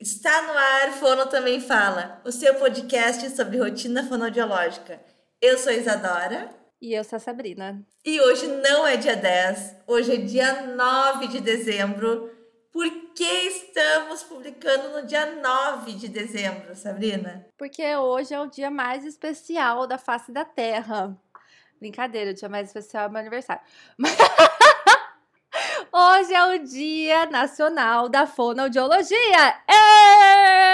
Está no ar, Fono Também Fala, o seu podcast sobre rotina fonodiológica. Eu sou Isadora. E eu sou a Sabrina. E hoje não é dia 10, hoje é dia 9 de dezembro. Por que estamos publicando no dia 9 de dezembro, Sabrina? Porque hoje é o dia mais especial da face da Terra. Brincadeira, o dia mais especial é meu aniversário. Hoje é o Dia Nacional da Fonoaudiologia!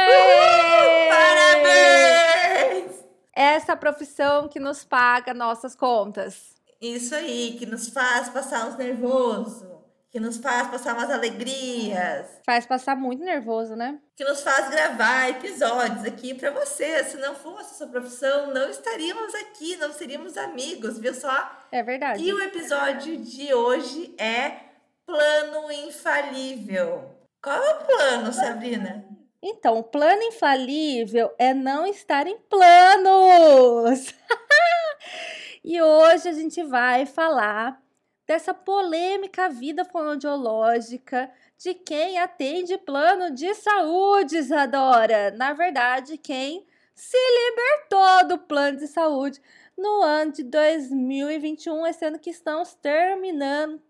Uhul! Parabéns! Essa profissão que nos paga nossas contas. Isso aí, que nos faz passar uns nervosos, que nos faz passar umas alegrias. Faz passar muito nervoso, né? Que nos faz gravar episódios aqui para você. Se não fosse essa profissão, não estaríamos aqui, não seríamos amigos, viu só? É verdade. E o episódio de hoje é plano infalível. Qual é o plano, Sabrina? Então, o plano infalível é não estar em planos. e hoje a gente vai falar dessa polêmica vida fonoaudiológica de quem atende plano de saúde, Isadora. Na verdade, quem se libertou do plano de saúde no ano de 2021, esse ano que estamos terminando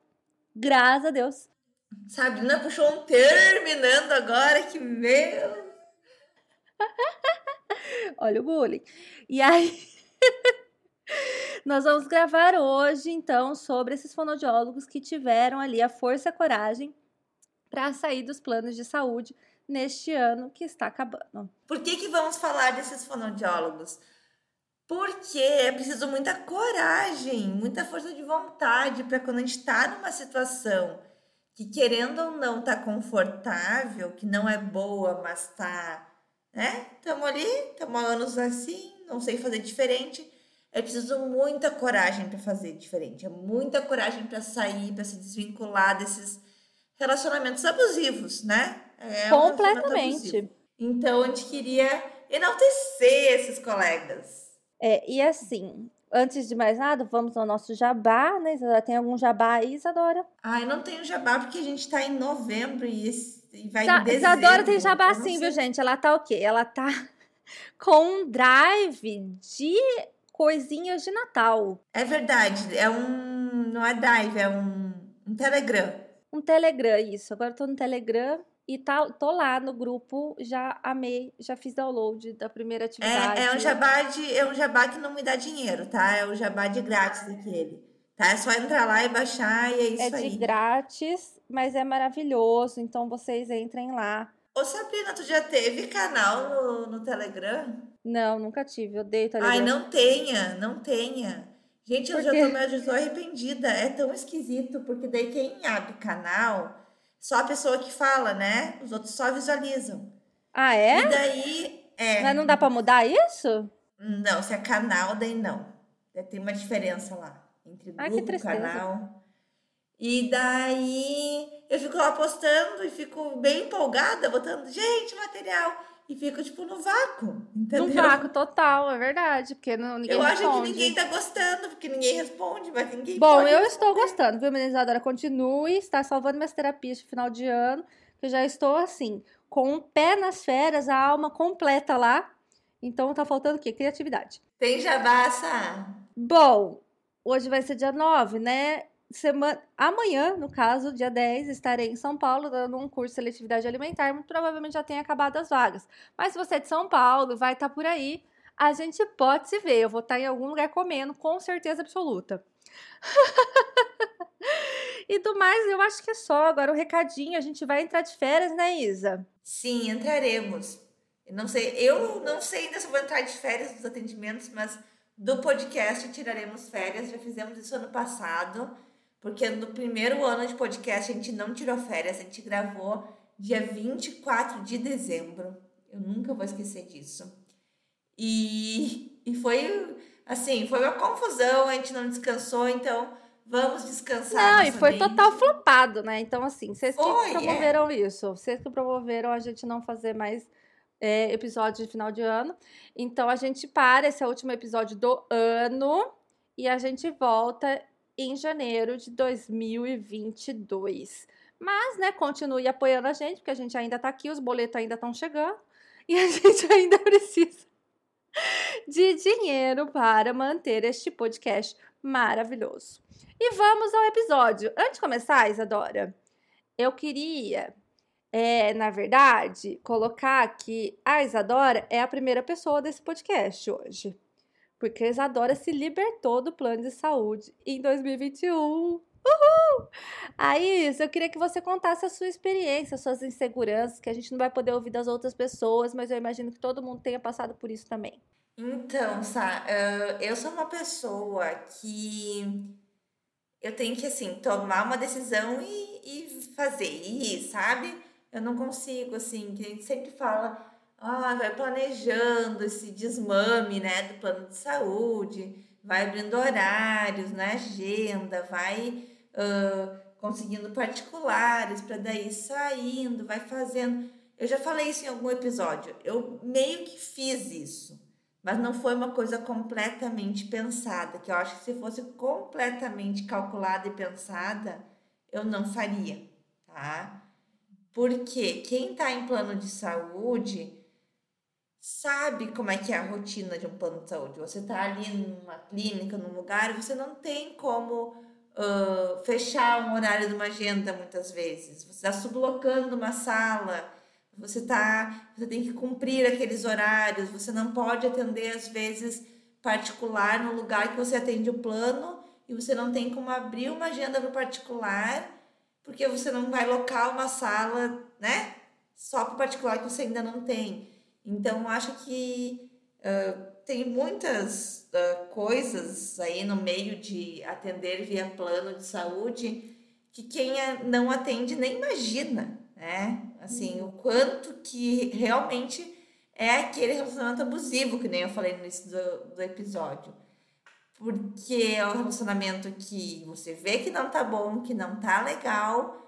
Graças a Deus. Sabrina puxou um terminando agora, que meu. Olha o bullying. E aí, nós vamos gravar hoje, então, sobre esses fonoaudiólogos que tiveram ali a força e a coragem para sair dos planos de saúde neste ano que está acabando. Por que, que vamos falar desses fonoaudiólogos? Porque é preciso muita coragem, muita força de vontade para quando a gente está numa situação que, querendo ou não, tá confortável, que não é boa, mas tá, né? Estamos ali, estamos anos assim, não sei fazer diferente. É preciso muita coragem para fazer diferente, é muita coragem para sair, para se desvincular desses relacionamentos abusivos, né? É Completamente. Um então, a gente queria enaltecer esses colegas é, e assim, antes de mais nada, vamos ao nosso jabá, né? Isadora, tem algum jabá aí, Isadora? Ai, não tenho jabá porque a gente tá em novembro e, e vai Já, em dezembro. Isadora tem jabá sim, viu, gente? Ela tá o quê? Ela tá com um drive de coisinhas de Natal. É verdade, é um... não é drive, é um, um Telegram. Um Telegram, isso. Agora eu tô no Telegram e tá, tô lá no grupo, já amei, já fiz download da primeira atividade. É, é um jabá de, é um jabá que não me dá dinheiro, tá? É o jabá de grátis aquele. Tá? É só entrar lá e baixar e é isso é aí. É de grátis, mas é maravilhoso, então vocês entrem lá. Ô Sabrina, tu já teve canal no, no Telegram? Não, nunca tive, eu odeio Telegram. Ai, não tenha, não tenha. Gente, eu já tô meio arrependida. É tão esquisito, porque daí quem abre canal só a pessoa que fala, né? Os outros só visualizam. Ah, é? E daí. É... Mas não dá para mudar isso? Não, se é canal, daí não. Tem uma diferença lá entre grupo e canal. E daí eu fico lá postando e fico bem empolgada, botando, gente, material e fico, tipo, no vácuo, entendeu? No vácuo total, é verdade, porque não, ninguém Eu responde. acho que ninguém tá gostando, porque ninguém responde, mas ninguém Bom, eu responder. estou gostando, viu, Menizadora? Continue, está salvando minhas terapias de final de ano, que eu já estou, assim, com o um pé nas férias, a alma completa lá, então tá faltando o quê? Criatividade. Tem jabassa? Bom, hoje vai ser dia 9, né? Semana, amanhã, no caso, dia 10, estarei em São Paulo dando um curso de seletividade alimentar. Muito provavelmente já tenha acabado as vagas. Mas se você é de São Paulo, vai estar tá por aí, a gente pode se ver. Eu vou estar tá em algum lugar comendo, com certeza absoluta. e do mais, eu acho que é só. Agora o recadinho, a gente vai entrar de férias, né, Isa? Sim, entraremos. Eu não sei, eu não sei ainda se vou entrar de férias dos atendimentos, mas do podcast tiraremos férias. Já fizemos isso ano passado. Porque no primeiro ano de podcast a gente não tirou férias, a gente gravou dia 24 de dezembro. Eu nunca vou esquecer disso. E, e foi assim, foi uma confusão, a gente não descansou, então vamos descansar. Não, e foi mente. total flopado, né? Então, assim, vocês que promoveram é. isso, vocês que promoveram a gente não fazer mais é, episódio de final de ano. Então, a gente para, esse é o último episódio do ano, e a gente volta em janeiro de 2022. Mas, né, continue apoiando a gente, porque a gente ainda tá aqui, os boletos ainda estão chegando e a gente ainda precisa de dinheiro para manter este podcast maravilhoso. E vamos ao episódio. Antes de começar, Isadora, eu queria, é, na verdade, colocar que a Isadora é a primeira pessoa desse podcast hoje. Porque a Isadora se libertou do plano de saúde em 2021. Uhul! Aí, eu queria que você contasse a sua experiência, suas inseguranças, que a gente não vai poder ouvir das outras pessoas, mas eu imagino que todo mundo tenha passado por isso também. Então, Sá, eu sou uma pessoa que eu tenho que, assim, tomar uma decisão e, e fazer, e sabe? Eu não consigo, assim, que a gente sempre fala, ah, vai planejando esse desmame, né, do plano de saúde, vai abrindo horários na agenda, vai uh, conseguindo particulares para daí saindo, vai fazendo. Eu já falei isso em algum episódio. Eu meio que fiz isso, mas não foi uma coisa completamente pensada. Que eu acho que se fosse completamente calculada e pensada, eu não faria, tá? Porque quem está em plano de saúde sabe como é que é a rotina de um plano de saúde. Você está ali numa clínica, num lugar, e você não tem como uh, fechar um horário de uma agenda muitas vezes. Você está sublocando uma sala, você tá, você tem que cumprir aqueles horários, você não pode atender às vezes particular no lugar que você atende o plano e você não tem como abrir uma agenda no particular, porque você não vai locar uma sala, né? Só para particular que você ainda não tem. Então, acho que uh, tem muitas uh, coisas aí no meio de atender via plano de saúde que quem é, não atende nem imagina, né? Assim, o quanto que realmente é aquele relacionamento abusivo, que nem eu falei no início do, do episódio. Porque é um relacionamento que você vê que não tá bom, que não tá legal,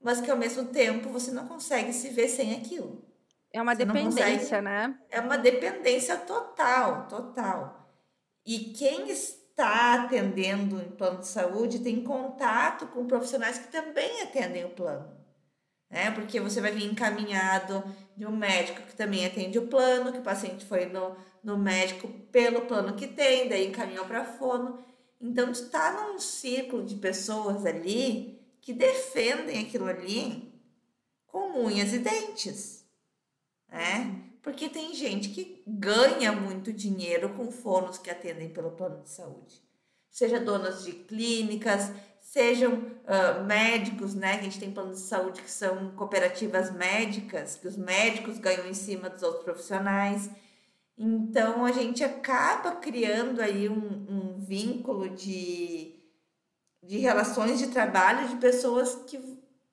mas que ao mesmo tempo você não consegue se ver sem aquilo. É uma Você dependência, né? É uma dependência total, total. E quem está atendendo em plano de saúde tem contato com profissionais que também atendem o plano. Né? Porque você vai vir encaminhado de um médico que também atende o plano, que o paciente foi no, no médico pelo plano que tem, daí encaminhou para fono. Então, está num círculo de pessoas ali que defendem aquilo ali com unhas e dentes né? Porque tem gente que ganha muito dinheiro com fonos que atendem pelo plano de saúde. Seja donas de clínicas, sejam uh, médicos, né? A gente tem planos de saúde que são cooperativas médicas, que os médicos ganham em cima dos outros profissionais. Então a gente acaba criando aí um, um vínculo de, de relações de trabalho de pessoas que,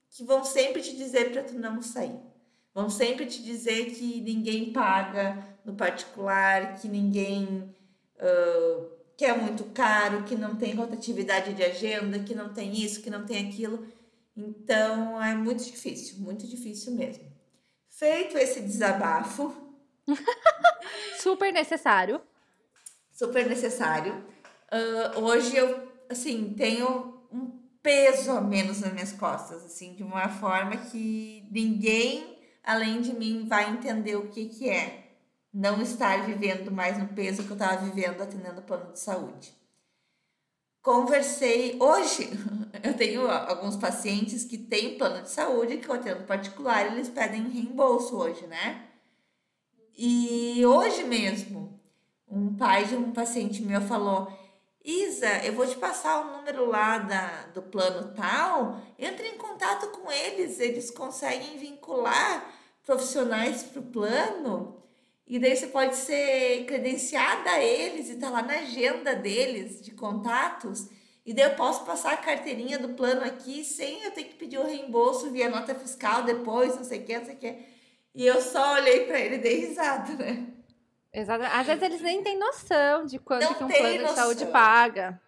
que vão sempre te dizer para tu não sair. Vão sempre te dizer que ninguém paga no particular, que ninguém uh, que é muito caro, que não tem rotatividade de agenda, que não tem isso, que não tem aquilo. Então é muito difícil, muito difícil mesmo. Feito esse desabafo. Super necessário. Super necessário. Uh, hoje eu, assim, tenho um peso a menos nas minhas costas, assim, de uma forma que ninguém além de mim, vai entender o que, que é não estar vivendo mais no peso que eu estava vivendo atendendo o plano de saúde. Conversei hoje, eu tenho alguns pacientes que têm plano de saúde, que eu atendo particular, eles pedem reembolso hoje, né? E hoje mesmo, um pai de um paciente meu falou: Isa, eu vou te passar o número lá da, do plano tal, entre em contato com eles, eles conseguem vincular profissionais para o plano, e daí você pode ser credenciada a eles e tá lá na agenda deles de contatos, e daí eu posso passar a carteirinha do plano aqui sem eu ter que pedir o reembolso via nota fiscal depois, não sei o que, não sei o que. E eu só olhei para ele e dei risada, né? Exato. Às vezes eles nem têm noção de quanto que um plano noção. de saúde paga.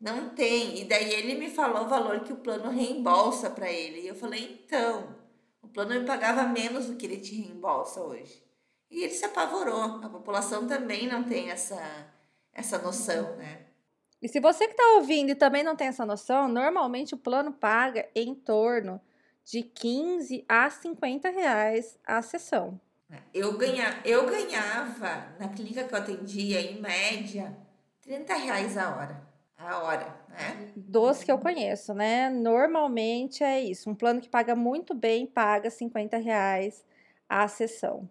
Não tem. E daí ele me falou o valor que o plano reembolsa para ele. E eu falei, então, o plano me pagava menos do que ele te reembolsa hoje. E ele se apavorou. A população também não tem essa, essa noção, né? E se você que está ouvindo e também não tem essa noção, normalmente o plano paga em torno de 15 a 50 reais a sessão. Eu, ganha, eu ganhava, na clínica que eu atendia, em média, 30 reais a hora. A hora, né? Dos que eu conheço, né? Normalmente é isso. Um plano que paga muito bem paga 50 reais a sessão.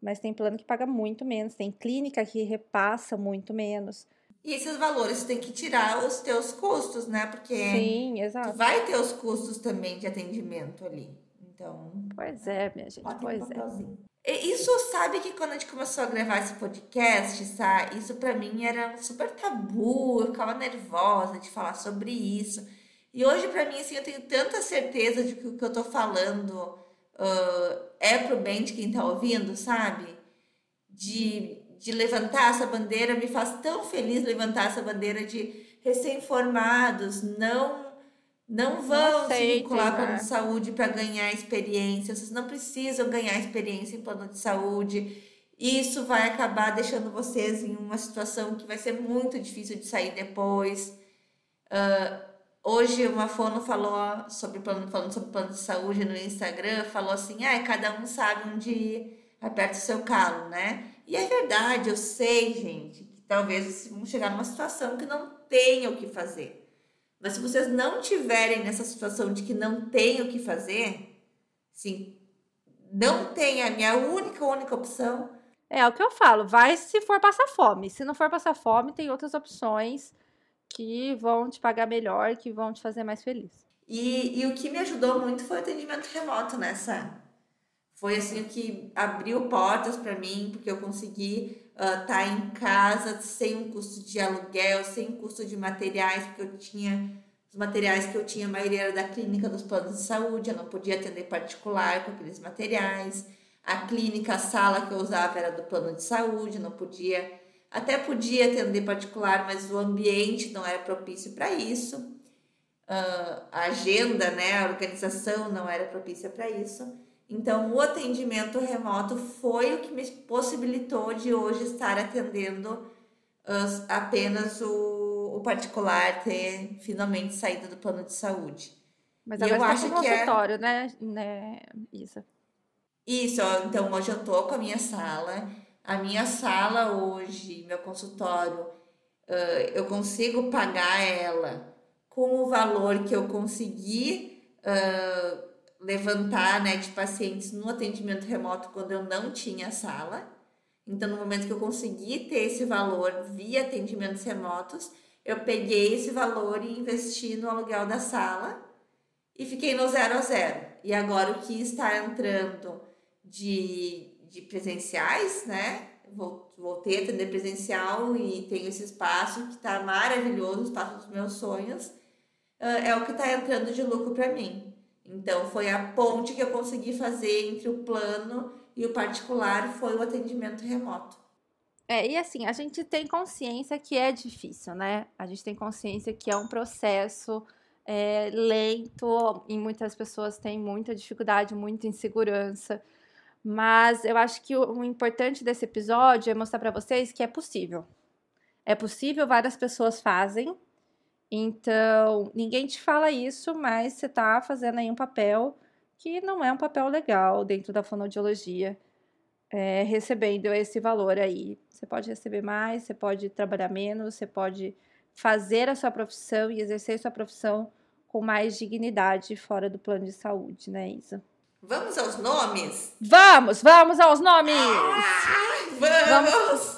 Mas tem plano que paga muito menos. Tem clínica que repassa muito menos. E esses valores tem que tirar os teus custos, né? Porque Sim, exato. vai ter os custos também de atendimento ali. Então. Pois é, minha gente. Pois é. Isso sabe que quando a gente começou a gravar esse podcast, sabe? Isso para mim era super tabu, eu ficava nervosa de falar sobre isso. E hoje para mim assim eu tenho tanta certeza de que o que eu tô falando uh, é pro bem de quem tá ouvindo, sabe? De, de levantar essa bandeira, me faz tão feliz levantar essa bandeira de recém-formados, não não vão se vincular com plano de saúde para ganhar experiência. Vocês não precisam ganhar experiência em plano de saúde. Isso vai acabar deixando vocês em uma situação que vai ser muito difícil de sair depois. Uh, hoje uma fono falou sobre plano, falando sobre plano de saúde no Instagram, falou assim, ah, cada um sabe onde aperta o seu calo, né? E é verdade, eu sei, gente, que talvez vamos chegar numa situação que não tenha o que fazer. Mas se vocês não tiverem nessa situação de que não tem o que fazer, sim, não tem a minha única, única opção. É, é o que eu falo, vai se for passar fome. Se não for passar fome, tem outras opções que vão te pagar melhor, que vão te fazer mais feliz. E, e o que me ajudou muito foi o atendimento remoto nessa. Foi assim o que abriu portas para mim, porque eu consegui uh, tá em casa sem um custo de aluguel, sem custo de materiais, porque eu tinha os materiais que eu tinha, a maioria era da clínica dos planos de saúde, eu não podia atender particular com aqueles materiais. A clínica, a sala que eu usava era do plano de saúde, não podia, até podia atender particular, mas o ambiente não era propício para isso. Uh, a agenda, né, a organização não era propícia para isso. Então, o atendimento remoto foi o que me possibilitou de hoje estar atendendo uh, apenas o, o, particular, ter finalmente saído do plano de saúde. Mas agora eu tá acho que é consultório, é... né, né, Isa? Isso, então hoje eu tô com a minha sala. A minha sala hoje, meu consultório, uh, eu consigo pagar ela com o valor que eu consegui. Levantar né, de pacientes no atendimento remoto quando eu não tinha sala. Então, no momento que eu consegui ter esse valor via atendimentos remotos, eu peguei esse valor e investi no aluguel da sala e fiquei no zero a zero. E agora o que está entrando de, de presenciais, né? Voltei a atender presencial e tenho esse espaço que está maravilhoso, o espaço dos meus sonhos, é o que está entrando de lucro para mim. Então, foi a ponte que eu consegui fazer entre o plano e o particular, foi o atendimento remoto. É, e assim, a gente tem consciência que é difícil, né? A gente tem consciência que é um processo é, lento, e muitas pessoas têm muita dificuldade, muita insegurança. Mas eu acho que o, o importante desse episódio é mostrar para vocês que é possível. É possível, várias pessoas fazem, então, ninguém te fala isso, mas você está fazendo aí um papel que não é um papel legal dentro da fonoaudiologia, é, recebendo esse valor aí. Você pode receber mais, você pode trabalhar menos, você pode fazer a sua profissão e exercer a sua profissão com mais dignidade fora do plano de saúde, né, Isa? Vamos aos nomes? Vamos, vamos aos nomes! Ah, vamos! vamos.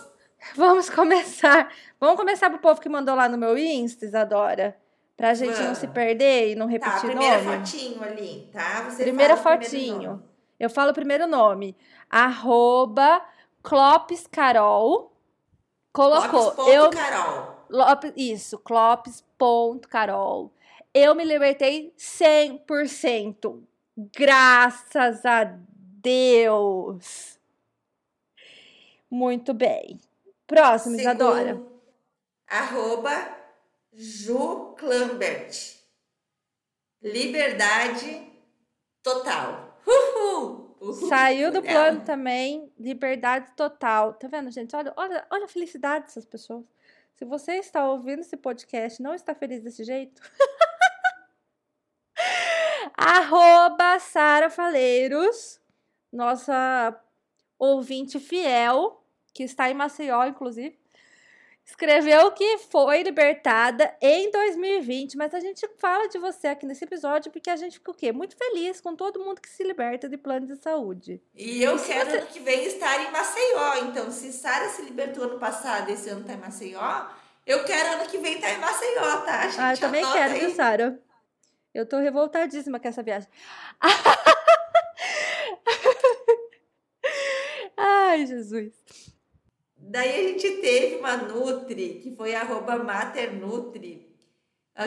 Vamos começar. Vamos começar pro povo que mandou lá no meu Insta, Isadora. Pra gente Vamos. não se perder e não repetir tá, primeira nome. fotinho ali, tá? Você primeira fotinho. Eu falo o primeiro nome. Arroba Clopes Carol. Colocou. Clopes. Eu, Carol. Lopes, isso, Clopes.carol. Eu me libertei 100%. Graças a Deus. Muito bem. Próximo, Segundo, Isadora. Arroba Ju Clambert. Liberdade total. Uhul! Uhul. Saiu do plano também, liberdade total. Tá vendo, gente? Olha, olha, olha a felicidade dessas pessoas. Se você está ouvindo esse podcast não está feliz desse jeito, arroba Sara Faleiros, nossa ouvinte fiel, que está em Maceió, inclusive, escreveu que foi libertada em 2020, mas a gente fala de você aqui nesse episódio porque a gente fica o quê? Muito feliz com todo mundo que se liberta de plano de saúde. E eu quero você... ano que vem estar em Maceió, então se Sara se libertou ano passado e esse ano tá em Maceió, eu quero ano que vem estar em Maceió, tá? ah, eu também quero, viu, Sara? Eu tô revoltadíssima com essa viagem. Ai, Jesus. Daí a gente teve uma Nutri, que foi arroba Maternutri,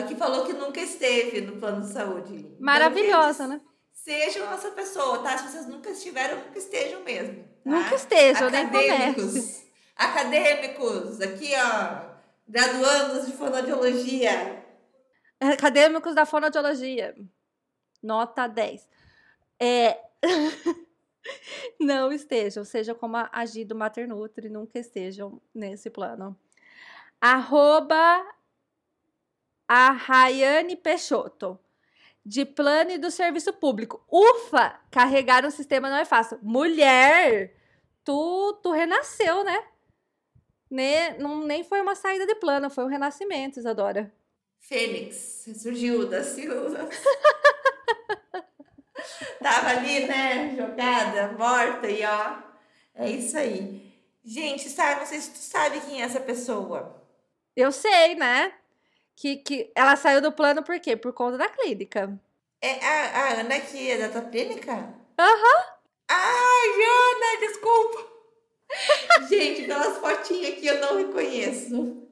que falou que nunca esteve no plano de saúde. Então, Maravilhosa, então, né? Sejam essa pessoa, tá? Se vocês nunca estiveram, nunca estejam mesmo. Tá? Nunca estejam, acadêmicos, nem Acadêmicos, aqui ó, graduandos de fonoaudiologia. Acadêmicos da fonoaudiologia. Nota 10. É... não estejam, seja como a agir do Maternutri, nunca estejam nesse plano. Arroba a Rayane Peixoto, de plano e do serviço público. Ufa! Carregar um sistema não é fácil. Mulher, tu, tu renasceu, né? Ne, não, nem foi uma saída de plano, foi um renascimento, Isadora. Fênix, surgiu da Silva. Tava ali, né, jogada, morta e ó. É isso aí. Gente, sabe, não sei se tu sabe quem é essa pessoa. Eu sei, né? Que, que ela saiu do plano por quê? Por conta da clínica. É a, a Ana que é da tua clínica? Aham. Uhum. Ai, Ana, desculpa. Gente, pelas fotinhas aqui eu não reconheço.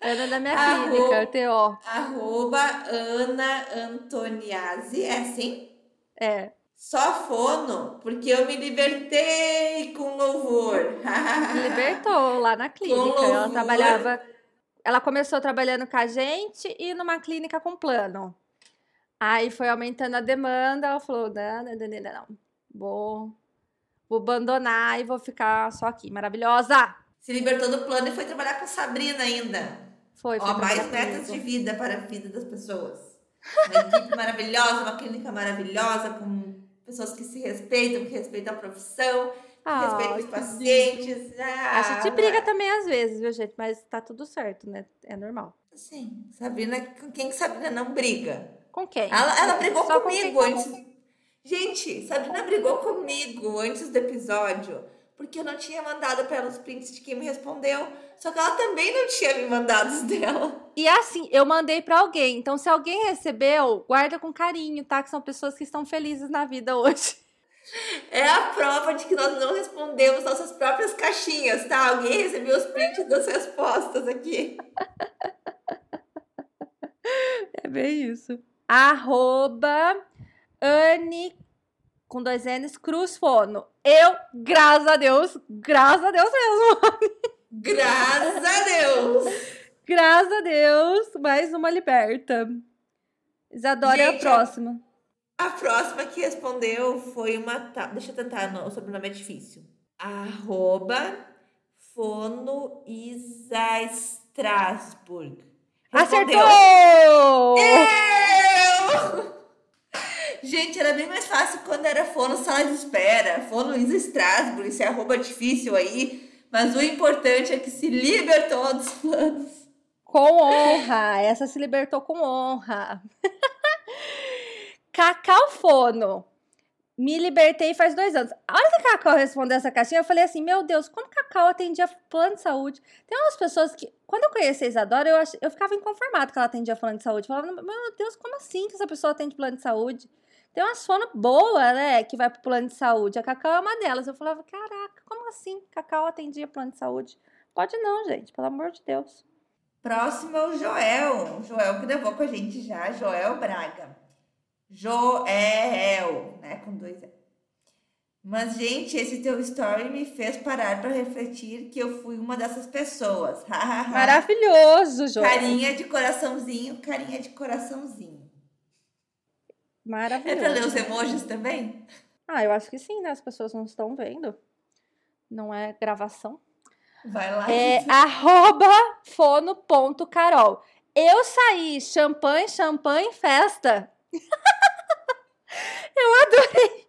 Ana da minha clínica, TO. Arroba Ana Antoniazzi, é assim? É. Só fono, porque eu me libertei com louvor. Libertou lá na clínica. Ela trabalhava. Ela começou trabalhando com a gente e numa clínica com plano. Aí foi aumentando a demanda, ela falou: não, não, não, não, não. Vou, vou abandonar e vou ficar só aqui. Maravilhosa! Se libertou do plano e foi trabalhar com Sabrina ainda. Foi, foi. Ó, mais metas de vida para a vida das pessoas. Uma equipe maravilhosa, uma clínica maravilhosa, com pessoas que se respeitam, que respeitam a profissão, que ah, respeitam os pacientes. Ah, a gente briga também às vezes, viu, gente? Mas tá tudo certo, né? É normal. Sim. Sabrina, com quem que Sabrina não briga? Com quem? Ela, ela brigou Só comigo com antes. Gente, Sabrina brigou comigo antes do episódio porque eu não tinha mandado para ela os prints de quem me respondeu. Só que ela também não tinha me mandado os dela. E assim, eu mandei para alguém. Então, se alguém recebeu, guarda com carinho, tá? Que são pessoas que estão felizes na vida hoje. É a prova de que nós não respondemos nossas próprias caixinhas, tá? Alguém recebeu os prints das respostas aqui. É bem isso. Arroba Anne com dois N's, Cruz Fono. Eu, graças a Deus, graças a Deus mesmo. Graças a Deus. graças a Deus, mais uma liberta. Isadora Gente, é a próxima. A próxima que respondeu foi uma. Deixa eu tentar, não, o sobrenome é difícil. Arroba Fono Isa Strasburg. Acertou! Eu! Gente, era bem mais fácil quando era fono sala de espera, fono Isa Strasbourg, esse arroba difícil aí. Mas o importante é que se libertou dos planos. Com honra, essa se libertou com honra. Cacau Fono. Me libertei faz dois anos. A hora que Cacau respondeu essa caixinha, eu falei assim: Meu Deus, como Cacau atendia plano de saúde? Tem umas pessoas que, quando eu conheci a Isadora, eu, ach, eu ficava inconformado que ela atendia plano de saúde. Eu falava: Meu Deus, como assim que essa pessoa atende plano de saúde? Tem uma sono boa, né, que vai pro plano de saúde. A Cacau é uma delas. Eu falava, caraca, como assim? Cacau atendia plano de saúde? Pode não, gente, pelo amor de Deus. Próximo é o Joel. O Joel que levou com a gente já, Joel Braga. Joel, né, com dois E. Mas, gente, esse teu story me fez parar para refletir que eu fui uma dessas pessoas. Maravilhoso, Joel. Carinha de coraçãozinho, carinha de coraçãozinho. Maravilhoso. É pra ler os emojis também? Ah, eu acho que sim, né? As pessoas não estão vendo. Não é gravação. Vai lá. É arroba fono.carol. Eu saí champanhe, champanhe, festa. Eu adorei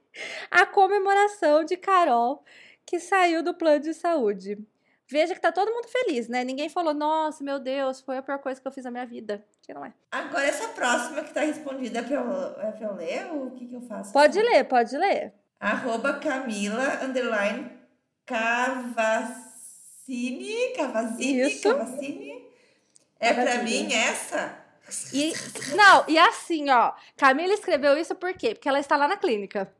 a comemoração de Carol que saiu do plano de saúde. Veja que tá todo mundo feliz, né? Ninguém falou, nossa, meu Deus, foi a pior coisa que eu fiz na minha vida. Que não é. Agora, essa próxima que tá respondida é pra eu, é pra eu ler ou o que, que eu faço? Pode ler, pode ler. Arroba Camila, underline, Cavassini, Cavassini, Isso. Cavassini. É pra Cavassini. mim essa? E, não, e assim, ó, Camila escreveu isso por quê? Porque ela está lá na clínica.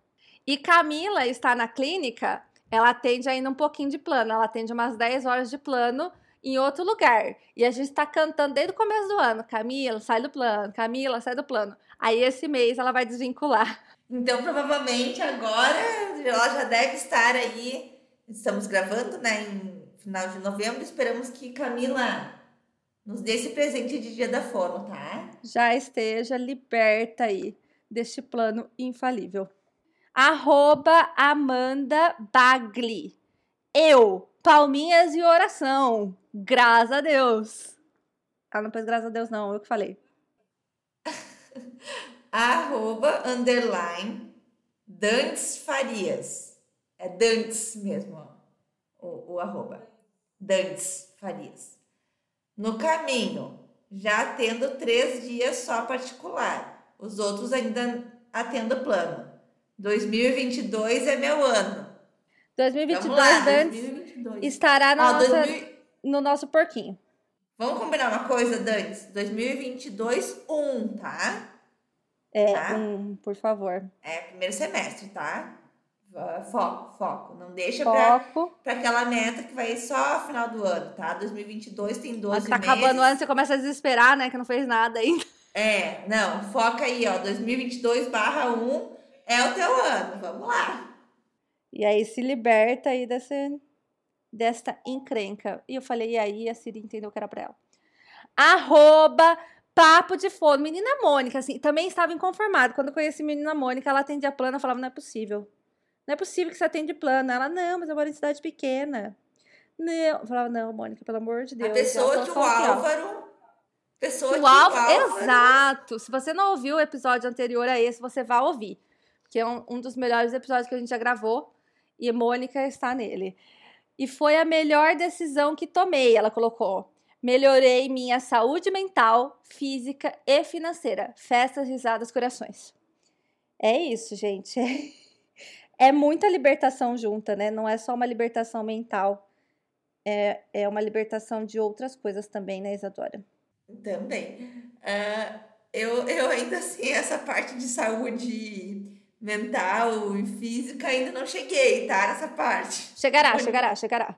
E Camila está na clínica, ela atende ainda um pouquinho de plano, ela atende umas 10 horas de plano em outro lugar. E a gente está cantando desde o começo do ano, Camila, sai do plano, Camila, sai do plano. Aí esse mês ela vai desvincular. Então, provavelmente agora ela já deve estar aí. Estamos gravando, né, em final de novembro. Esperamos que Camila nos dê esse presente de Dia da Fono, tá? Já esteja liberta aí deste plano infalível. Arroba Amanda Bagli. Eu, palminhas e oração. Graças a Deus. Ela não pôs graças a Deus, não, eu que falei. Arroba, underline, Dantes Farias. É Dantes mesmo, ó, o, o arroba. Dantes Farias. No caminho, já atendo três dias só particular. Os outros ainda atendo plano. 2022 é meu ano. 2022, Vamos lá, Dantes, 2022. estará Ó, nossa- 2000 no nosso porquinho. Vamos combinar uma coisa, Dantes? 2022, 1, tá? É, Tá. um, por favor. É primeiro semestre, tá? Foco, foco. Não deixa pra, Foco. pra aquela meta que vai só final do ano, tá? 2022 tem 12 Mas tá meses. acabando o ano, você começa a desesperar, né? Que não fez nada ainda. É, não, foca aí, ó. 2022 barra 1 é o teu ano. Vamos lá. E aí se liberta aí desse, desta encrenca. E eu falei, e aí a Siri entendeu que era pra ela. Arroba Papo de Fono. Menina Mônica, assim, também estava inconformada. Quando eu conheci a menina Mônica, ela atendia plano, eu falava, não é possível. Não é possível que você atende plano. Ela, não, mas eu moro em cidade pequena. Não. Eu falava, não, Mônica, pelo amor de Deus. a pessoa que o. Álvaro. Pessoa o Álvaro, Álvaro. exato. Se você não ouviu o episódio anterior a esse, você vai ouvir. Que é um, um dos melhores episódios que a gente já gravou. E Mônica está nele. E foi a melhor decisão que tomei, ela colocou. Melhorei minha saúde mental, física e financeira. Festas, risadas, corações. É isso, gente. É muita libertação junta, né? Não é só uma libertação mental. É, é uma libertação de outras coisas também, né, Isadora? Também. Ah, eu, eu ainda assim, essa parte de saúde mental e física ainda não cheguei, tá? Nessa parte. Chegará, Por- chegará, chegará.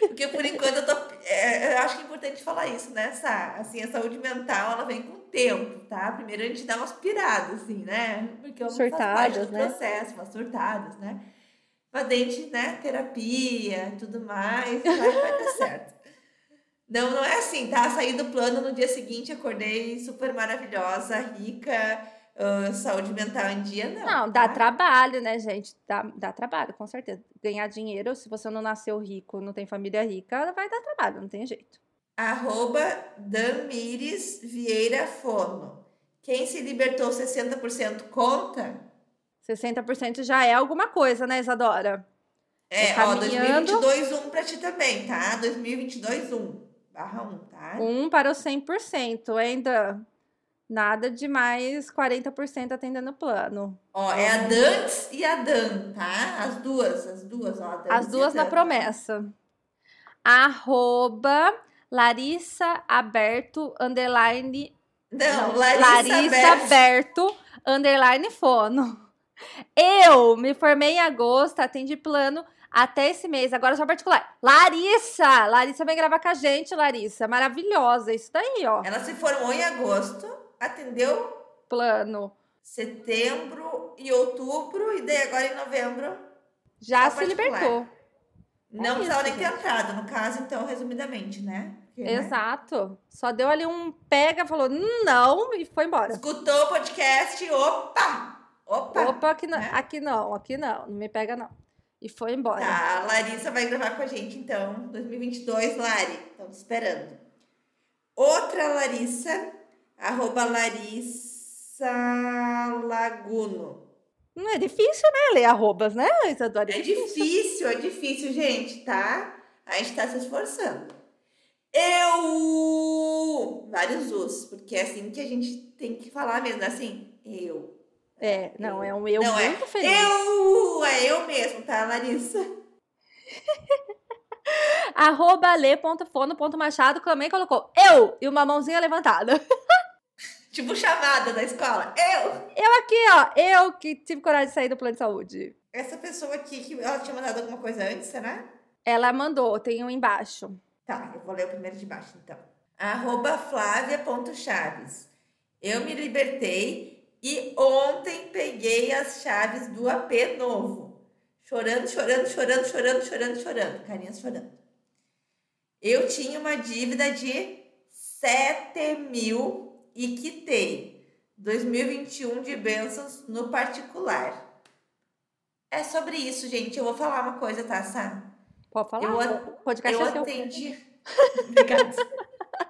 Porque por enquanto eu tô. é, eu acho que é importante falar isso, né? Essa, assim, a saúde mental ela vem com o tempo, tá? Primeiro a gente dá umas piradas, assim, né? Porque eu parte Surtadas, né? processo, umas surtadas, né? Pra dente, né? Terapia tudo mais, vai, vai dar certo. Não, não é assim, tá? Saí do plano no dia seguinte, acordei super maravilhosa, rica, ah, saúde mental em dia, não. Não, dá tá? trabalho, né, gente? Dá, dá trabalho, com certeza. Ganhar dinheiro, se você não nasceu rico, não tem família rica, vai dar trabalho, não tem jeito. Arroba Damires Vieira Fono. Quem se libertou 60% conta? 60% já é alguma coisa, né, Isadora? É, ó, caminhando. 2022 1 pra ti também, tá? 2022 1 barra 1, tá? Um para os 100%, ainda nada de mais 40% atendendo plano. Ó, é a Dantes e a Dan, tá? As duas, as duas, ó. As duas na promessa. Arroba Larissa Aberto, underline Não, Não, Larissa, Berto. Berto, underline fono. Eu me formei em agosto, atendi plano até esse mês, agora só particular. Larissa! Larissa vem gravar com a gente, Larissa. Maravilhosa, isso daí, ó. Ela se formou em agosto, atendeu Plano. setembro e outubro, e daí agora em novembro. Já Só se libertou. Não É precisava nem ter entrado, no caso, então, resumidamente, né? Porque, né? Exato. Só deu ali um pega, falou não e foi embora. Escutou o podcast, opa! Opa! Opa, aqui não, né? aqui não, aqui não, não me pega não. E foi embora. Tá, a Larissa vai gravar com a gente, então. 2022, Lari. Estamos esperando. Outra Larissa, arroba Larissa Laguno. Não é difícil, né? Ler arrobas, né, Isadora? É difícil, é difícil, gente, tá? A gente tá se esforçando. Eu! Vários us, porque é assim que a gente tem que falar mesmo, assim, eu. É, não, é um eu Não, é muito feliz. Eu! É eu mesmo, tá, Larissa? Arroba lê.fono.machado também colocou eu e uma mãozinha levantada. Tipo chamada da escola. Eu! Eu aqui, ó, eu que tive coragem de sair do plano de saúde. Essa pessoa aqui, que ela tinha mandado alguma coisa antes, será? Ela mandou, tem um embaixo. Tá, eu vou ler o primeiro de baixo, então. Arroba Flávia.chaves. Eu me libertei e ontem peguei as chaves do AP novo. Chorando, chorando, chorando, chorando, chorando, chorando. Carinhas chorando. Eu tinha uma dívida de 7 mil e quitei. 2021 de bênçãos no particular. É sobre isso, gente. Eu vou falar uma coisa, tá, Sá? Pode falar? Eu, a- podcast eu é atendi. Obrigada.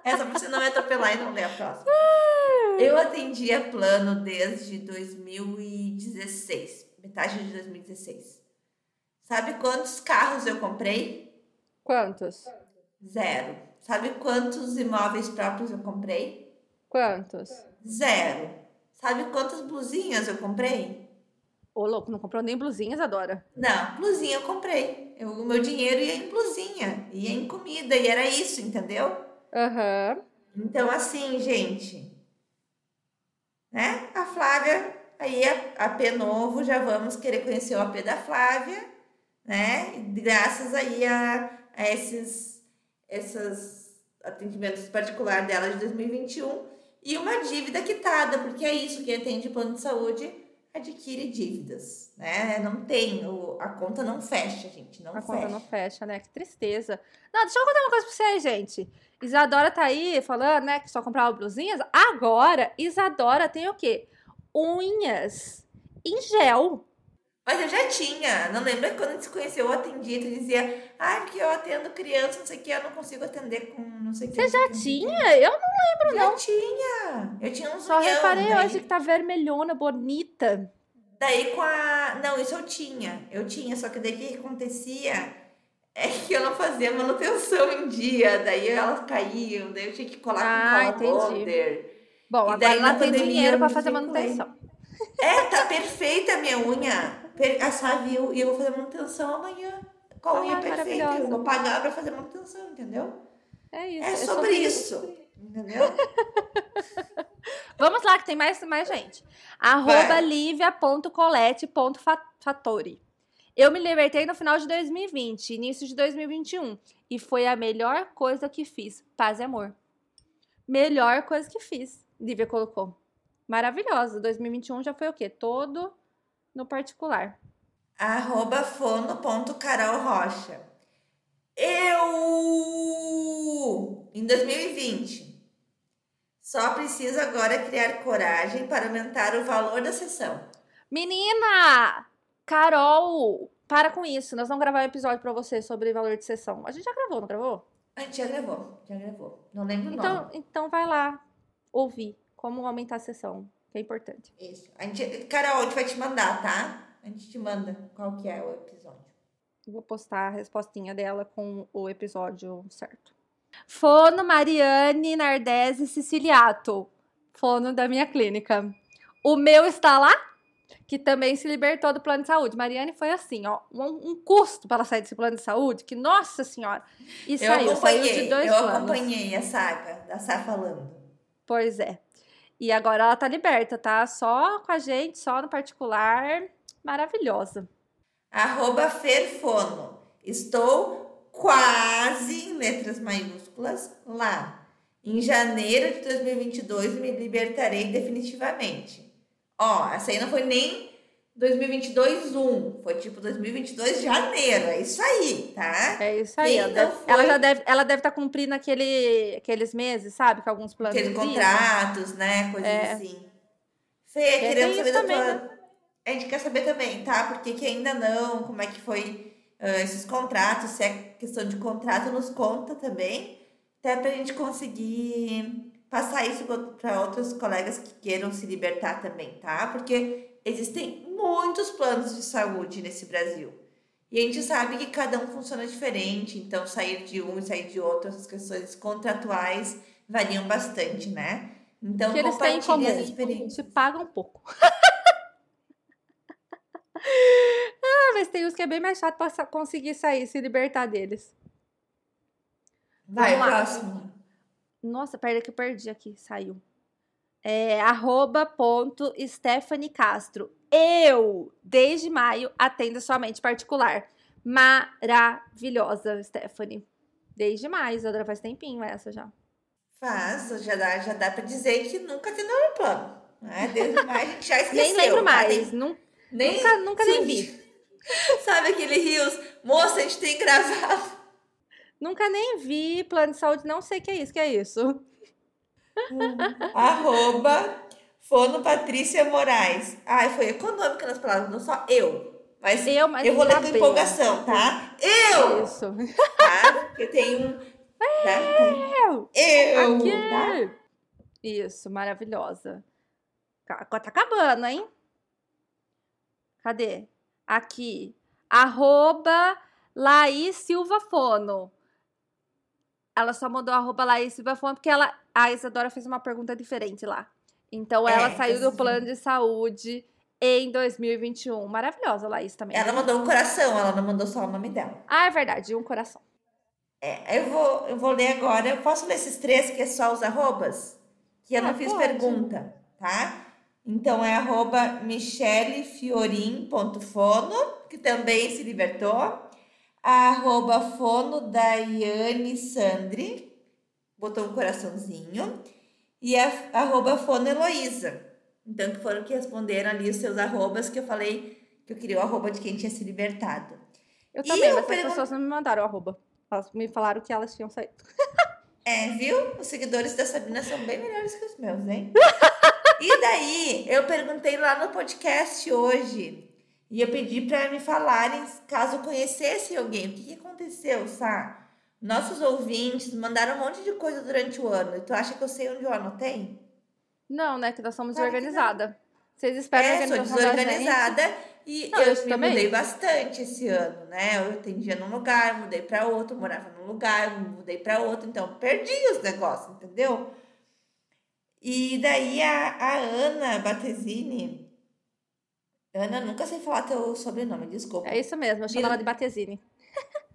Essa pra você não me atropelar e não ler a próxima. Eu atendia plano desde 2016, metade de 2016. Sabe quantos carros eu comprei? Quantos? Zero. Sabe quantos imóveis próprios eu comprei? Quantos? Zero. Sabe quantas blusinhas eu comprei? Ô, louco, não comprou nem blusinhas, adora. Não, blusinha eu comprei. Eu- o meu dinheiro ia em blusinha, ia em comida, e era isso, entendeu? Aham. Então, assim, gente, né? A Flávia, aí a AP novo, já vamos querer conhecer o AP da Flávia, né? Graças aí a, a esses, esses atendimentos particulares dela de 2021 e uma dívida quitada, porque é isso, quem atende plano de saúde adquire dívidas, né? Não tem, o, a conta não fecha, gente, não A fecha. conta não fecha, né? Que tristeza. Não, deixa eu contar uma coisa pra vocês, gente. Isadora tá aí falando, né, que só comprava blusinhas. Agora, Isadora tem o quê? Unhas em gel. Mas eu já tinha. Não lembra quando a gente se conheceu, eu atendia, tu dizia, ai, porque eu atendo criança, não sei o que, eu não consigo atender com não sei o que. Você já tinha? Eu não lembro, Já não. tinha. Eu tinha uns Só reparei daí, hoje que tá vermelhona, bonita. Daí com a... Não, isso eu tinha. Eu tinha, só que daí o que acontecia é que eu não fazia manutenção em dia. Daí elas caíam, daí eu tinha que colar Ah, com entendi. cola bonder. Bom, E agora daí, ela na tem pandemia, dinheiro me fazer manutenção. É, tá perfeita a minha unha. A Sabe, eu- e eu vou fazer manutenção amanhã. Com a Ah, unha perfeita. Eu vou pagar pra fazer manutenção, entendeu? É isso. É sobre isso. Entendeu? Vamos lá, que tem mais, mais gente. Arroba livia.colete.fatori. Eu me libertei no final de 2020, início de 2021. E foi a melhor coisa que fiz. Paz e amor. Melhor coisa que fiz. Lívia colocou. Maravilhosa. 2021 já foi o quê? Todo no particular. Arroba fono.carolrocha. Eu, em 2020, só preciso agora criar coragem para aumentar o valor da sessão. Menina! Carol! Para com isso. Nós vamos gravar um episódio pra você sobre valor de sessão. A gente já gravou, não gravou? A gente já gravou, já gravou. Não lembro o Então, nome. então vai lá ouvir como aumentar a sessão, que é importante. Isso. A gente, Carol, a gente vai te mandar, tá? A gente te manda qual que é o episódio. Eu Vou postar a respostinha dela com o episódio certo. Fono Mariane Nardese Siciliato. Fono da minha clínica. O meu está lá, que também se libertou do plano de saúde. Mariane foi assim, ó, um, um custo para ela sair desse plano de saúde, que nossa senhora. E Eu saiu, saiu acompanhei, de dois eu planos. acompanhei a saga da Sá falando. Pois é. E agora ela tá liberta, tá? Só com a gente, só no particular. Maravilhosa. Arroba Ferfono. Estou quase, em letras maiúsculas, lá. Em janeiro de 2022 me libertarei definitivamente. Ó, essa aí não foi nem 2022 1, foi tipo 2022 janeiro, é isso aí, tá? É isso aí. Ela, deve, foi- ela já deve ela deve estar cumprindo aquele, aqueles meses, sabe? Que alguns planos. Aqueles contratos, né, coisas É. assim. Fê, tem queremos saber da também, tua... né? a gente quer saber também, tá? Porque que ainda não, como é que foi uh, esses contratos, se é questão de contrato, nos conta também, até pra gente conseguir passar isso para outros colegas que queiram se libertar também, tá? Porque existem muitos planos de saúde nesse Brasil. E a gente sabe que cada um funciona diferente, então sair de um e sair de outro, essas questões contratuais variam bastante, né? Então, que eles têm em comum, as experiências. pagam um pouco. ah, mas tem uns que é bem mais chato para conseguir sair, se libertar deles. Vai, próximo. Nossa, peraí que eu perdi aqui, saiu. É, arroba ponto Stephanie Castro. Eu, desde maio, atendo somente particular. Maravilhosa, Stephanie. Desde maio, Isadora, faz tempinho essa já. Faz, já dá, já dá pra dizer que nunca tem no plano. Né? Desde maio a gente já esqueceu. Nem lembro mais. Tá? Nem, nunca nunca nem vi. Sabe aquele rios? Moça, a gente tem gravado. Nunca nem vi plano de saúde, não sei o que é isso, que é isso. Arroba Fono Patrícia Moraes. Ai, foi econômica nas palavras, não só eu. Mas eu, mas eu vou ler com empolgação, tá? Eu! Isso. Tá? Porque tem um. Tá? Eu! Eu! Aqui. Tá? Isso, maravilhosa. Tá, tá acabando, hein? Cadê? Aqui. Arroba Laís Silva Fono. Ela só mandou arroba Laís Silva Fono porque ela, a Isadora fez uma pergunta diferente lá. Então ela é, saiu do plano de saúde em 2021. Maravilhosa, Laís também. Ela mandou um coração, ela não mandou só o nome dela. Ah, é verdade, um coração. É, eu vou, eu vou ler agora. Eu posso ler esses três que é só os arrobas? Que eu ah, não fiz pode. pergunta, tá? Então é arroba michelefiorim.fono, que também se libertou. Arroba fono Daiane Sandri, botou um coraçãozinho e a arroba Fono Heloísa. Então, que foram que responderam ali os seus arrobas que eu falei que eu queria o arroba de quem tinha se libertado. Eu também, e mas as pessoas não me mandaram o arroba. Elas me falaram que elas tinham saído. É, viu? Os seguidores da Sabrina são bem melhores que os meus, hein? e daí, eu perguntei lá no podcast hoje. E eu pedi para me falarem, caso conhecessem alguém, o que, que aconteceu, sabe? Nossos ouvintes mandaram um monte de coisa durante o ano. E tu acha que eu sei onde eu anotei? Não, né? Que nós somos claro organizada. Vocês esperam é, sou desorganizada e não, eu me também. mudei bastante esse ano, né? Eu atendia num lugar, mudei para outro, morava num lugar, mudei para outro, então perdi os negócios, entendeu? E daí a, a Ana Batesini, Ana, nunca sei falar teu sobrenome, desculpa. É isso mesmo, eu chamo ela de Batesini.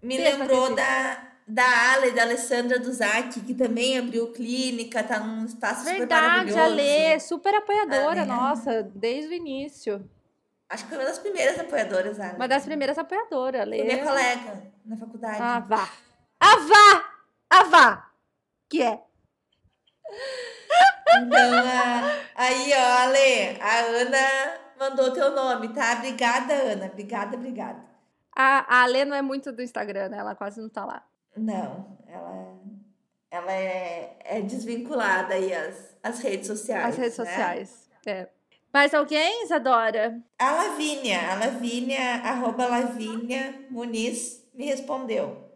Me lembrou da, da Ale, da Alessandra Duzac, que também abriu clínica, tá num espaço Verdade, super maravilhoso. Verdade, Ale, super apoiadora, Ale, nossa, desde o início. Acho que foi uma das primeiras apoiadoras, Ale. Uma das primeiras apoiadoras, Ale. Foi minha colega na faculdade. Ah, vá. Ah, vá! Ah, vá! Que é? Então, aí, ó, Ale, a Ana mandou teu nome, tá? Obrigada, Ana. Obrigada, obrigada. A, a Ale não é muito do Instagram, né? Ela quase não tá lá. Não, ela, ela é, é desvinculada aí às, às redes sociais. As redes né? sociais, é. Mais alguém, Isadora? A Lavínia, a Lavínia, arroba Lavínia Muniz, me respondeu.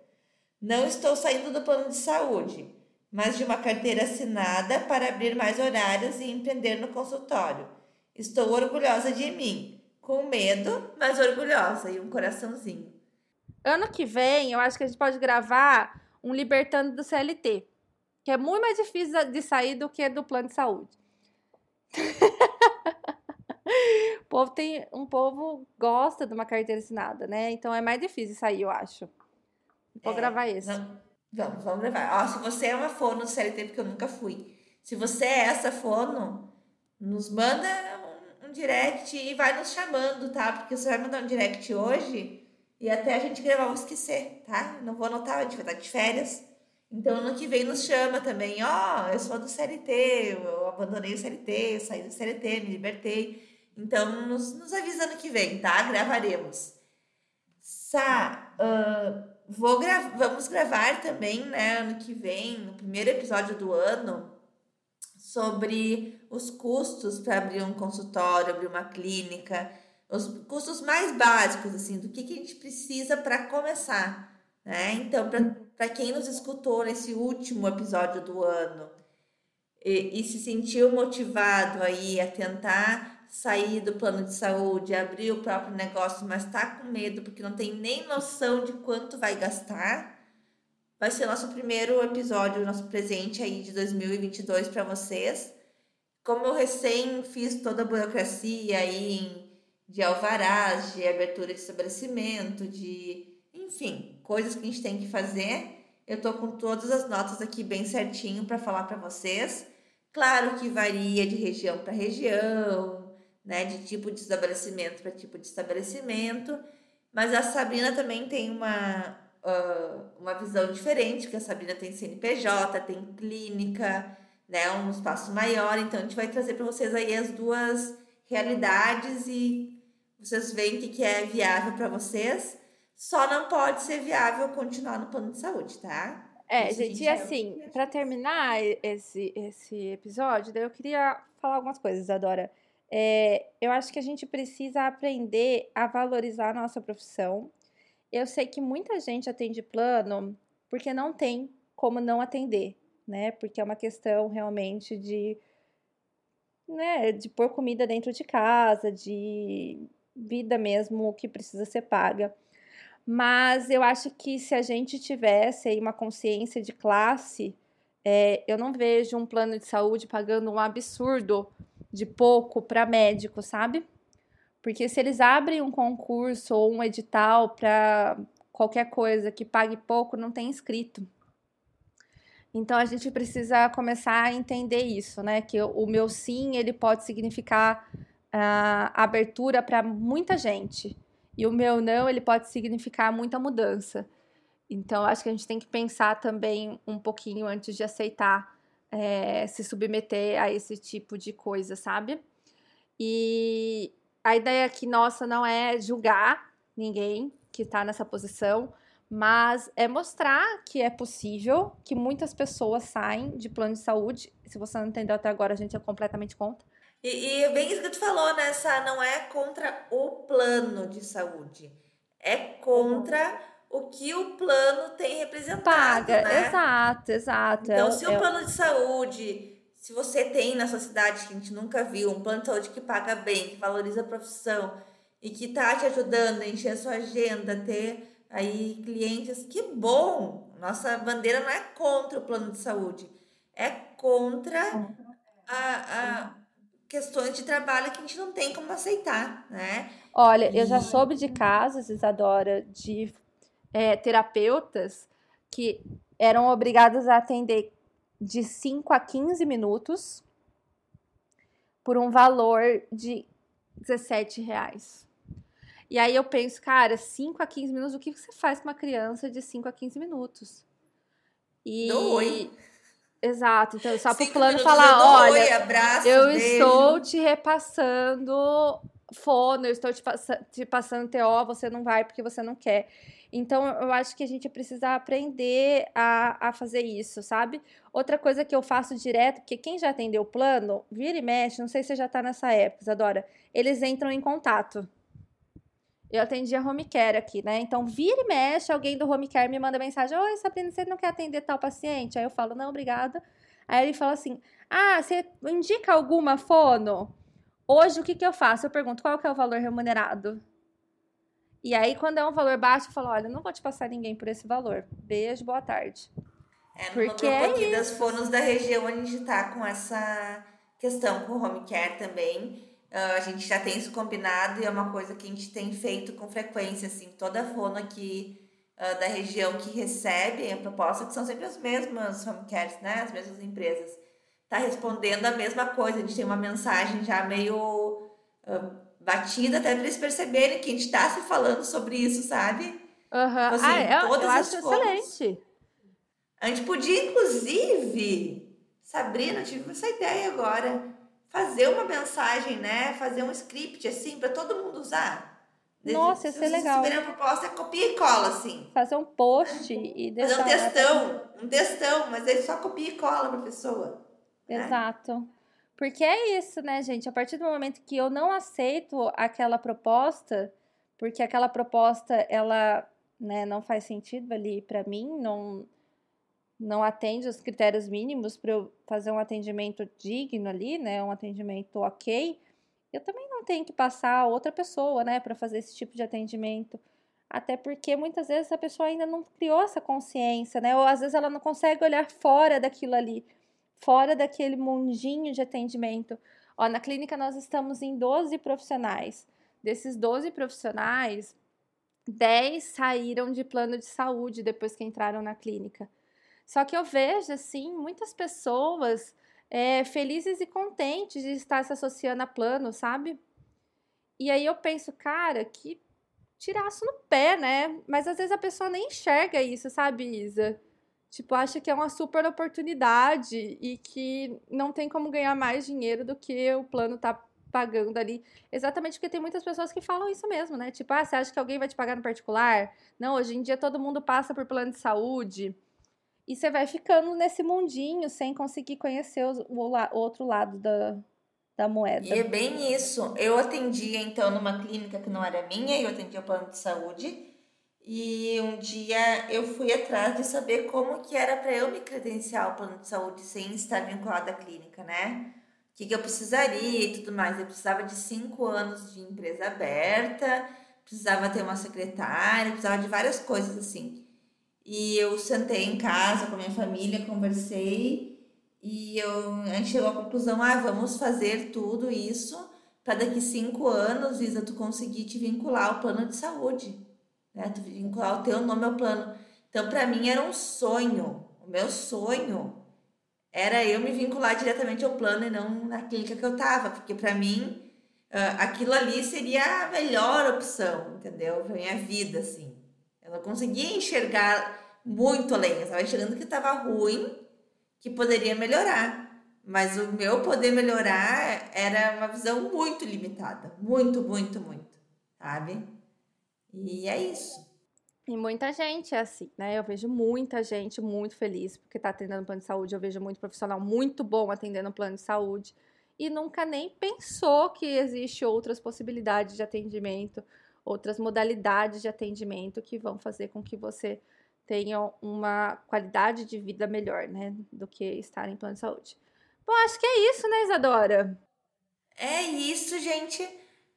Não estou saindo do plano de saúde, mas de uma carteira assinada para abrir mais horários e empreender no consultório. Estou orgulhosa de mim, com medo, mas orgulhosa, e um coraçãozinho. Ano que vem, eu acho que a gente pode gravar um Libertando do CLT, que é muito mais difícil de sair do que do plano de saúde. o povo tem, um povo gosta de uma carteira assinada, né? Então é mais difícil sair, eu acho. Vou é, gravar esse. Vamos, vamos gravar. Ó, se você é uma fono do CLT, porque eu nunca fui. Se você é essa fono, nos manda um, um direct e vai nos chamando, tá? Porque você vai mandar um direct hoje e até a gente gravar, vou esquecer, tá? Não vou anotar, a gente vai estar de férias. Então, ano que vem nos chama também. Ó, oh, eu sou do CLT, eu abandonei o CLT, saí do CLT, me libertei. Então, nos, nos avisa ano que vem, tá? Gravaremos. Sá, uh, vou gra vamos gravar também, né, ano que vem, no primeiro episódio do ano, sobre os custos para abrir um consultório, abrir uma clínica, os custos mais básicos, assim, do que, que a gente precisa para começar, né? Então, para quem nos escutou nesse último episódio do ano e, e se sentiu motivado aí a tentar sair do plano de saúde, abrir o próprio negócio, mas está com medo porque não tem nem noção de quanto vai gastar, vai ser nosso primeiro episódio, nosso presente aí de 2022 para vocês. Como eu recém fiz toda a burocracia aí de alvarás, de abertura de estabelecimento, de enfim, coisas que a gente tem que fazer. Eu tô com todas as notas aqui bem certinho para falar para vocês. Claro que varia de região para região, né, de tipo de estabelecimento para tipo de estabelecimento, mas a Sabrina também tem uma uh, uma visão diferente, porque a Sabrina tem CNPJ, tem clínica, né, um espaço maior, então a gente vai trazer para vocês aí as duas realidades e vocês veem o que, que é viável para vocês. Só não pode ser viável continuar no plano de saúde, tá? É, Isso gente, e assim, para terminar esse, esse episódio, eu queria falar algumas coisas, Adora. É, eu acho que a gente precisa aprender a valorizar a nossa profissão. Eu sei que muita gente atende plano porque não tem como não atender, né? Porque é uma questão realmente de, né, de pôr comida dentro de casa, de vida mesmo que precisa ser paga. Mas eu acho que se a gente tivesse aí uma consciência de classe, é, eu não vejo um plano de saúde pagando um absurdo de pouco para médico, sabe? Porque se eles abrem um concurso ou um edital para qualquer coisa que pague pouco, não tem inscrito. Então a gente precisa começar a entender isso, né? Que o meu sim ele pode significar uh, abertura para muita gente. E o meu não, ele pode significar muita mudança. Então, acho que a gente tem que pensar também um pouquinho antes de aceitar é, se submeter a esse tipo de coisa, sabe? E a ideia aqui nossa não é julgar ninguém que está nessa posição, mas é mostrar que é possível, que muitas pessoas saem de plano de saúde. Se você não entendeu até agora, a gente é completamente contra. E, e é bem isso que tu falou, né, Sá? Não é contra o plano de saúde. É contra o que o plano tem representado. Paga, né? exato, exato. Então, é, se o é... plano de saúde, se você tem na sua cidade que a gente nunca viu, um plano de saúde que paga bem, que valoriza a profissão e que tá te ajudando a encher a sua agenda, ter aí clientes, que bom! Nossa bandeira não é contra o plano de saúde, é contra a, a questões de trabalho que a gente não tem como aceitar, né? Olha, e... eu já soube de casos, Isadora, de é, terapeutas que eram obrigados a atender de 5 a 15 minutos por um valor de 17 reais. E aí eu penso, cara, 5 a 15 minutos, o que você faz com uma criança de 5 a 15 minutos? E... Oi. Exato, então só pro plano falar, olha, oi, abraço, eu beijo. estou te repassando fono, eu estou te, pass te passando TO, você não vai porque você não quer. Então, eu acho que a gente precisa aprender a, a fazer isso, sabe? Outra coisa que eu faço direto, porque quem já atendeu o plano, vira e mexe, não sei se você já tá nessa época, Isadora, eles entram em contato. Eu atendi a home care aqui, né? Então, vira e mexe, alguém do home care me manda mensagem: Oi, Sabrina, você não quer atender tal paciente? Aí eu falo: Não, obrigada. Aí ele fala assim: Ah, você indica alguma fono? Hoje, o que, que eu faço? Eu pergunto: Qual que é o valor remunerado? E aí, quando é um valor baixo, eu falo: Olha, não vou te passar ninguém por esse valor. Beijo, boa tarde. É, no Porque grupo é aqui isso. das fonos da região, a gente tá com essa questão com o home care também a gente já tem isso combinado e é uma coisa que a gente tem feito com frequência, assim, toda a fono aqui uh, da região que recebe a proposta, que são sempre as mesmas home cares, né, as mesmas empresas, tá respondendo a mesma coisa, a gente tem uma mensagem já meio uh, batida, até para eles perceberem que a gente está se falando sobre isso, sabe? Uhum. Assim, ah, eu, todas eu acho excelente. A gente podia, inclusive, Sabrina, tive essa ideia agora fazer uma mensagem, né? Fazer um script assim para todo mundo usar. Nossa, isso é legal. Se a proposta, é copia e cola, assim. Fazer um post e deixar. Fazer um textão, um textão, mas aí só copia e cola pra pessoa. Né? Exato. Porque é isso, né, gente? A partir do momento que eu não aceito aquela proposta, porque aquela proposta ela, né, não faz sentido ali para mim, não não atende os critérios mínimos para eu fazer um atendimento digno ali, né, um atendimento ok, eu também não tenho que passar a outra pessoa, né, para fazer esse tipo de atendimento. Até porque muitas vezes a pessoa ainda não criou essa consciência, né? Ou às vezes ela não consegue olhar fora daquilo ali, fora daquele mundinho de atendimento. Ó, na clínica nós estamos em 12 profissionais. Desses 12 profissionais, 10 saíram de plano de saúde depois que entraram na clínica. Só que eu vejo, assim, muitas pessoas é, felizes e contentes de estar se associando a plano, sabe? E aí eu penso, cara, que tiraço no pé, né? Mas às vezes a pessoa nem enxerga isso, sabe, Isa? Tipo, acha que é uma super oportunidade e que não tem como ganhar mais dinheiro do que o plano tá pagando ali. Exatamente porque tem muitas pessoas que falam isso mesmo, né? Tipo, ah, você acha que alguém vai te pagar no particular? Não, hoje em dia todo mundo passa por plano de saúde. E você vai ficando nesse mundinho sem conseguir conhecer o, o, o outro lado da, da moeda. E é bem isso. Eu atendia então numa clínica que não era minha, eu atendia o plano de saúde. E um dia eu fui atrás de saber como que era para eu me credenciar ao plano de saúde sem estar vinculada à clínica, né? O que, que eu precisaria e tudo mais. Eu precisava de cinco anos de empresa aberta, precisava ter uma secretária, precisava de várias coisas assim. E eu sentei em casa com a minha família, conversei e eu, a gente chegou à conclusão: ah, vamos fazer tudo isso para daqui cinco anos, Isa, tu conseguir te vincular ao plano de saúde, né? Tu vincular o teu nome ao plano. Então, para mim era um sonho, o meu sonho era eu me vincular diretamente ao plano e não na clínica que eu tava, porque para mim aquilo ali seria a melhor opção, entendeu? Pra minha vida, assim. Não conseguia enxergar muito além. Eu estava enxergando que estava ruim, que poderia melhorar. Mas o meu poder melhorar era uma visão muito limitada. Muito, muito, muito. Sabe? E é isso. E muita gente é assim, né? Eu vejo muita gente muito feliz porque está atendendo plano de saúde. Eu vejo muito profissional muito bom atendendo plano de saúde e nunca nem pensou que existe outras possibilidades de atendimento, outras modalidades de atendimento que vão fazer com que você tenham uma qualidade de vida melhor, né, do que estar em plano de saúde. Bom, acho que é isso, né, Isadora? É isso, gente.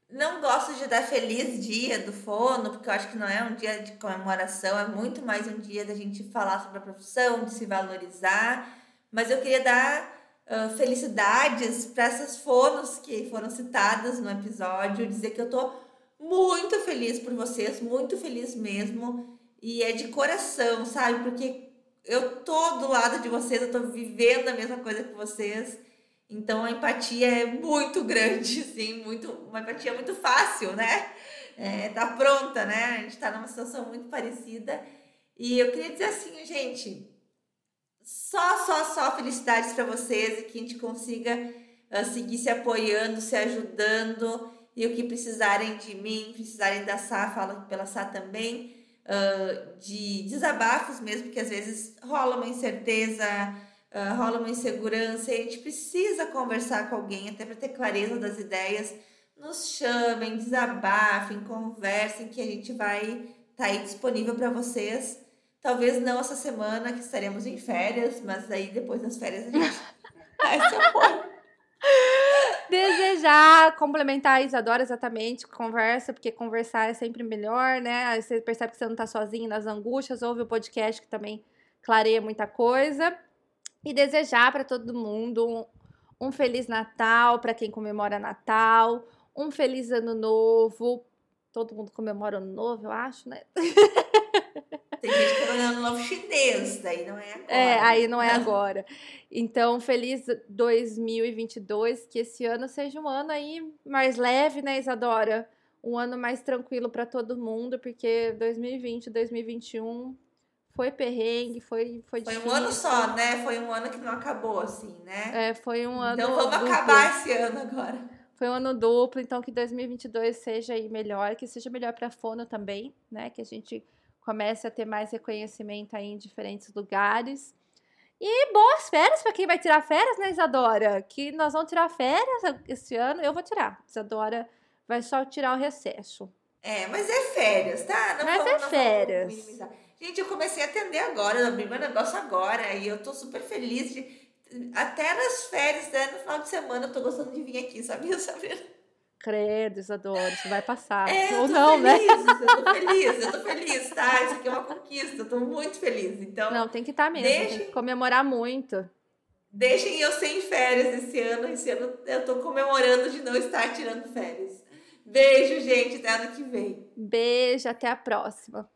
Não gosto de dar feliz dia do fono, porque eu acho que não é um dia de comemoração, é muito mais um dia da gente falar sobre a profissão, de se valorizar. Mas eu queria dar uh, felicidades para essas fonos que foram citadas no episódio, dizer que eu tô muito feliz por vocês, muito feliz mesmo. E é de coração, sabe? Porque eu tô do lado de vocês, eu tô vivendo a mesma coisa que vocês. Então a empatia é muito grande, assim, muito, uma empatia muito fácil, né? É, tá pronta, né? A gente tá numa situação muito parecida. E eu queria dizer assim, gente, só, só, só felicidades para vocês e que a gente consiga uh, seguir se apoiando, se ajudando. E o que precisarem de mim, precisarem da Sá, falo pela Sá também uh, de desabafos mesmo, que às vezes rola uma incerteza, uh, rola uma insegurança, e a gente precisa conversar com alguém até para ter clareza das ideias. Nos chamem, desabafem, conversem, que a gente vai estar tá aí disponível para vocês. Talvez não essa semana, que estaremos em férias, mas aí depois das férias a gente vai se apoio desejar complementar a Isadora exatamente, conversa, porque conversar é sempre melhor, né? Aí você percebe que você não tá sozinho nas angústias, ouve o podcast que também clareia muita coisa. E desejar para todo mundo um, um feliz Natal para quem comemora Natal, um feliz ano novo. Todo mundo comemora ano novo, eu acho, né? Tem gente que tá ano novo chinês, daí não é agora. É, aí não é agora. Então, feliz 2022, que esse ano seja um ano aí mais leve, né, Isadora? Um ano mais tranquilo para todo mundo, porque 2020, 2021 foi perrengue, foi foi Foi difícil. um ano só, né? Foi um ano que não acabou assim, né? É, foi um ano Então vamos duplo. acabar esse ano agora. Foi um ano duplo, então que 2022 seja aí melhor, que seja melhor para a Fono também, né? Que a gente comece a ter mais reconhecimento aí em diferentes lugares. E boas férias para quem vai tirar férias, né, Isadora? Que nós vamos tirar férias esse ano. Eu vou tirar. Isadora vai só tirar o recesso. É, mas é férias, tá? Não mas vamos, é férias. Gente, eu comecei a atender agora, eu abri meu negócio agora e eu tô super feliz de. Até nas férias, né, no final de semana, eu tô gostando de vir aqui, sabia, Sabrina? Credo, Isadora, isso vai passar. É, Ou não, né? feliz, né? Eu tô feliz, eu tô feliz, tá? Isso aqui é uma conquista, eu tô muito feliz. Então, não, tem que estar tá mesmo, deixem, tem que comemorar muito. Deixem eu sem férias esse ano. Esse ano eu tô comemorando de não estar tirando férias. Beijo, gente, até ano que vem. Beijo, até a próxima.